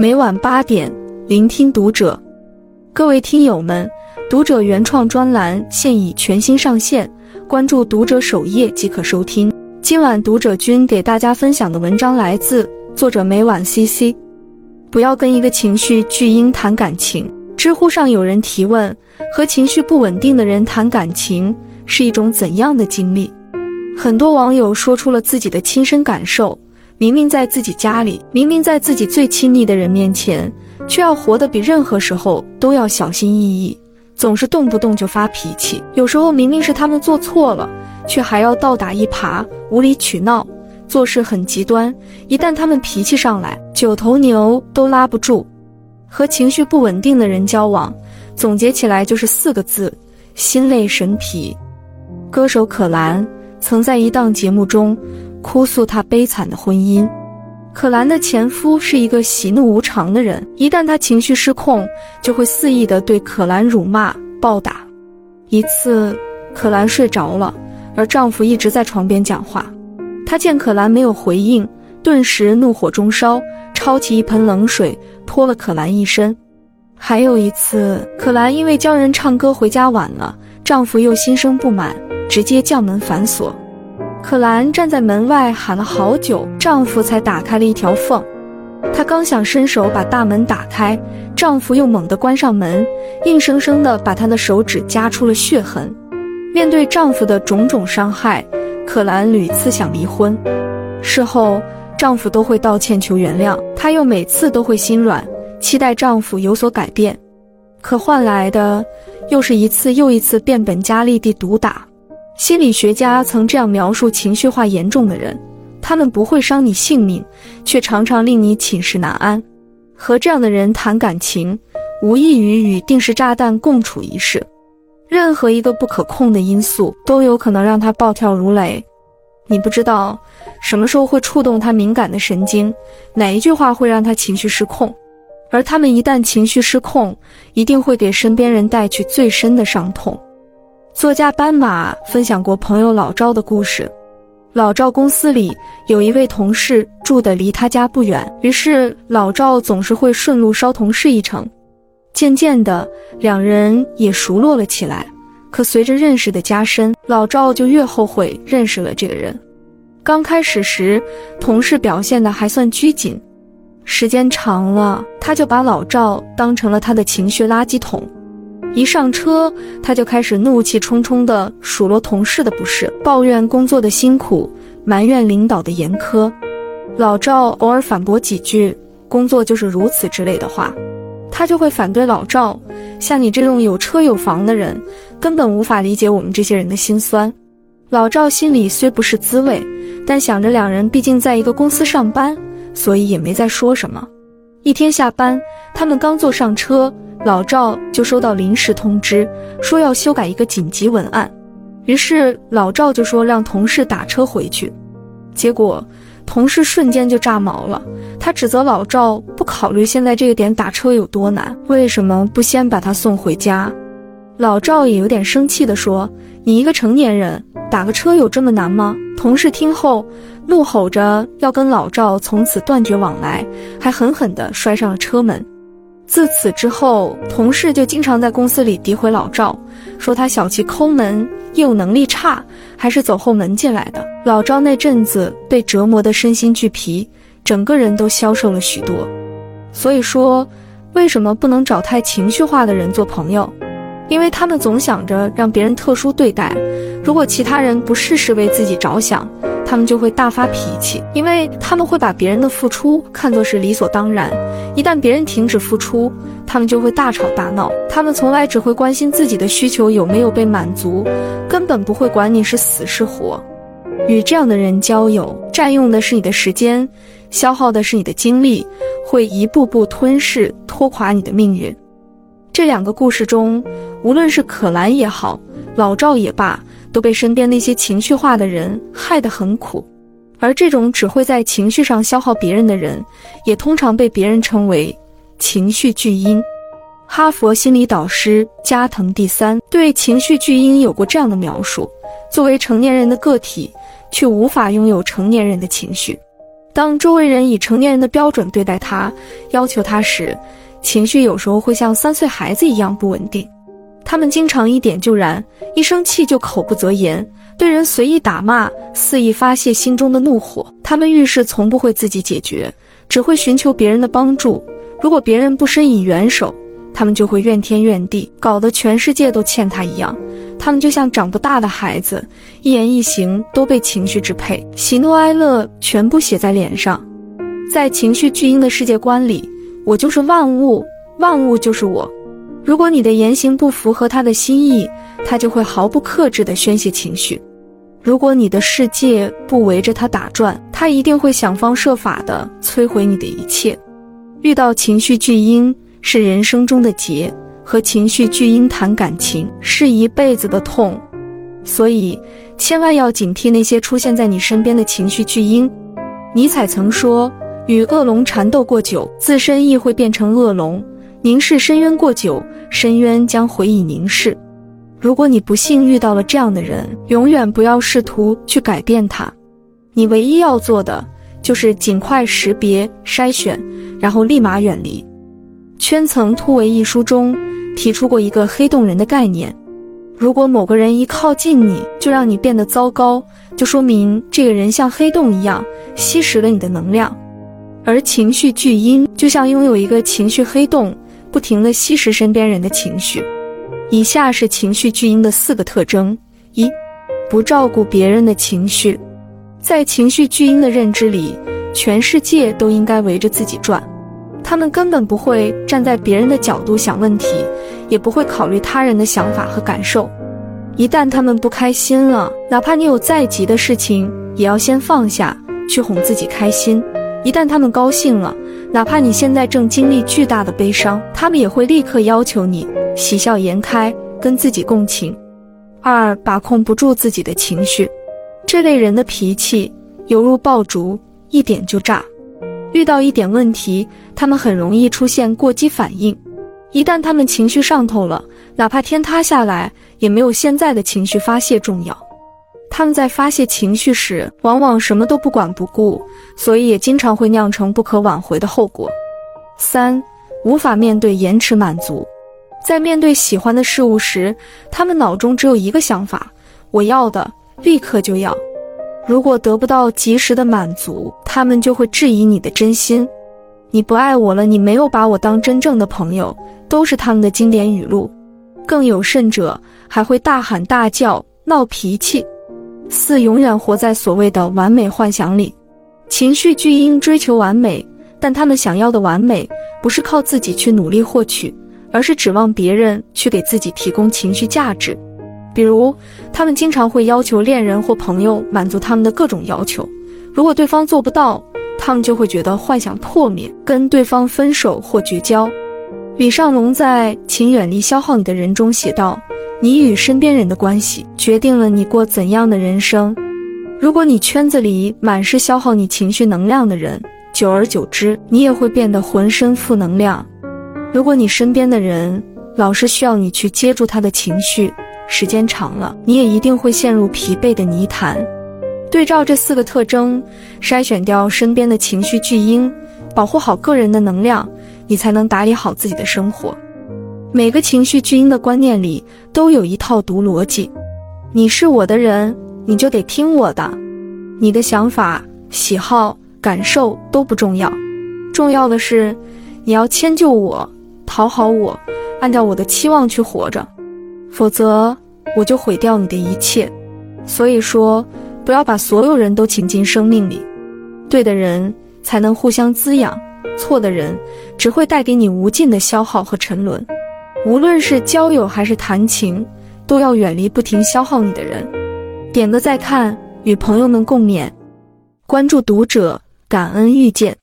每晚八点，聆听读者。各位听友们，读者原创专栏现已全新上线，关注读者首页即可收听。今晚读者君给大家分享的文章来自作者每晚 CC。不要跟一个情绪巨婴谈感情。知乎上有人提问：和情绪不稳定的人谈感情是一种怎样的经历？很多网友说出了自己的亲身感受。明明在自己家里，明明在自己最亲密的人面前，却要活得比任何时候都要小心翼翼，总是动不动就发脾气。有时候明明是他们做错了，却还要倒打一耙，无理取闹，做事很极端。一旦他们脾气上来，九头牛都拉不住。和情绪不稳定的人交往，总结起来就是四个字：心累神疲。歌手可兰曾在一档节目中。哭诉她悲惨的婚姻。可兰的前夫是一个喜怒无常的人，一旦他情绪失控，就会肆意的对可兰辱骂、暴打。一次，可兰睡着了，而丈夫一直在床边讲话。她见可兰没有回应，顿时怒火中烧，抄起一盆冷水泼了可兰一身。还有一次，可兰因为教人唱歌回家晚了，丈夫又心生不满，直接将门反锁。可兰站在门外喊了好久，丈夫才打开了一条缝。她刚想伸手把大门打开，丈夫又猛地关上门，硬生生地把她的手指夹出了血痕。面对丈夫的种种伤害，可兰屡次想离婚。事后，丈夫都会道歉求原谅，她又每次都会心软，期待丈夫有所改变。可换来的，又是一次又一次变本加厉地毒打。心理学家曾这样描述情绪化严重的人：他们不会伤你性命，却常常令你寝食难安。和这样的人谈感情，无异于与定时炸弹共处一室。任何一个不可控的因素都有可能让他暴跳如雷。你不知道什么时候会触动他敏感的神经，哪一句话会让他情绪失控。而他们一旦情绪失控，一定会给身边人带去最深的伤痛。作家斑马分享过朋友老赵的故事。老赵公司里有一位同事住的离他家不远，于是老赵总是会顺路捎同事一程。渐渐的，两人也熟络了起来。可随着认识的加深，老赵就越后悔认识了这个人。刚开始时，同事表现的还算拘谨，时间长了，他就把老赵当成了他的情绪垃圾桶。一上车，他就开始怒气冲冲地数落同事的不是，抱怨工作的辛苦，埋怨领导的严苛。老赵偶尔反驳几句“工作就是如此”之类的话，他就会反对老赵：“像你这种有车有房的人，根本无法理解我们这些人的心酸。”老赵心里虽不是滋味，但想着两人毕竟在一个公司上班，所以也没再说什么。一天下班，他们刚坐上车。老赵就收到临时通知，说要修改一个紧急文案，于是老赵就说让同事打车回去。结果同事瞬间就炸毛了，他指责老赵不考虑现在这个点打车有多难，为什么不先把他送回家？老赵也有点生气地说：“你一个成年人打个车有这么难吗？”同事听后怒吼着要跟老赵从此断绝往来，还狠狠地摔上了车门。自此之后，同事就经常在公司里诋毁老赵，说他小气抠门，业务能力差，还是走后门进来的。老赵那阵子被折磨得身心俱疲，整个人都消瘦了许多。所以说，为什么不能找太情绪化的人做朋友？因为他们总想着让别人特殊对待，如果其他人不事事为自己着想。他们就会大发脾气，因为他们会把别人的付出看作是理所当然。一旦别人停止付出，他们就会大吵大闹。他们从来只会关心自己的需求有没有被满足，根本不会管你是死是活。与这样的人交友，占用的是你的时间，消耗的是你的精力，会一步步吞噬、拖垮你的命运。这两个故事中，无论是可兰也好，老赵也罢。都被身边那些情绪化的人害得很苦，而这种只会在情绪上消耗别人的人，也通常被别人称为情绪巨婴。哈佛心理导师加藤第三对情绪巨婴有过这样的描述：作为成年人的个体，却无法拥有成年人的情绪。当周围人以成年人的标准对待他，要求他时，情绪有时候会像三岁孩子一样不稳定。他们经常一点就燃，一生气就口不择言，对人随意打骂，肆意发泄心中的怒火。他们遇事从不会自己解决，只会寻求别人的帮助。如果别人不伸以援手，他们就会怨天怨地，搞得全世界都欠他一样。他们就像长不大的孩子，一言一行都被情绪支配，喜怒哀乐全部写在脸上。在情绪巨婴的世界观里，我就是万物，万物就是我。如果你的言行不符合他的心意，他就会毫不克制地宣泄情绪。如果你的世界不围着他打转，他一定会想方设法地摧毁你的一切。遇到情绪巨婴是人生中的劫，和情绪巨婴谈感情是一辈子的痛，所以千万要警惕那些出现在你身边的情绪巨婴。尼采曾说：“与恶龙缠斗过久，自身亦会变成恶龙；凝视深渊过久，深渊将回以凝视。”如果你不幸遇到了这样的人，永远不要试图去改变他，你唯一要做的就是尽快识别、筛选。然后立马远离。《圈层突围》一书中提出过一个黑洞人的概念：如果某个人一靠近你就让你变得糟糕，就说明这个人像黑洞一样吸食了你的能量。而情绪巨婴就像拥有一个情绪黑洞，不停地吸食身边人的情绪。以下是情绪巨婴的四个特征：一、不照顾别人的情绪。在情绪巨婴的认知里。全世界都应该围着自己转，他们根本不会站在别人的角度想问题，也不会考虑他人的想法和感受。一旦他们不开心了，哪怕你有再急的事情，也要先放下去哄自己开心；一旦他们高兴了，哪怕你现在正经历巨大的悲伤，他们也会立刻要求你喜笑颜开，跟自己共情。二，把控不住自己的情绪，这类人的脾气犹如爆竹。一点就炸，遇到一点问题，他们很容易出现过激反应。一旦他们情绪上头了，哪怕天塌下来，也没有现在的情绪发泄重要。他们在发泄情绪时，往往什么都不管不顾，所以也经常会酿成不可挽回的后果。三，无法面对延迟满足，在面对喜欢的事物时，他们脑中只有一个想法：我要的立刻就要。如果得不到及时的满足，他们就会质疑你的真心。你不爱我了，你没有把我当真正的朋友，都是他们的经典语录。更有甚者，还会大喊大叫、闹脾气。四，永远活在所谓的完美幻想里。情绪巨婴追求完美，但他们想要的完美，不是靠自己去努力获取，而是指望别人去给自己提供情绪价值。比如，他们经常会要求恋人或朋友满足他们的各种要求。如果对方做不到，他们就会觉得幻想破灭，跟对方分手或绝交。李尚龙在《请远离消耗你的人》中写道：“你与身边人的关系，决定了你过怎样的人生。如果你圈子里满是消耗你情绪能量的人，久而久之，你也会变得浑身负能量。如果你身边的人老是需要你去接住他的情绪，时间长了，你也一定会陷入疲惫的泥潭。对照这四个特征，筛选掉身边的情绪巨婴，保护好个人的能量，你才能打理好自己的生活。每个情绪巨婴的观念里都有一套毒逻辑：你是我的人，你就得听我的。你的想法、喜好、感受都不重要，重要的是你要迁就我，讨好我，按照我的期望去活着。否则，我就毁掉你的一切。所以说，不要把所有人都请进生命里，对的人才能互相滋养，错的人只会带给你无尽的消耗和沉沦。无论是交友还是谈情，都要远离不停消耗你的人。点个再看，与朋友们共勉。关注读者，感恩遇见。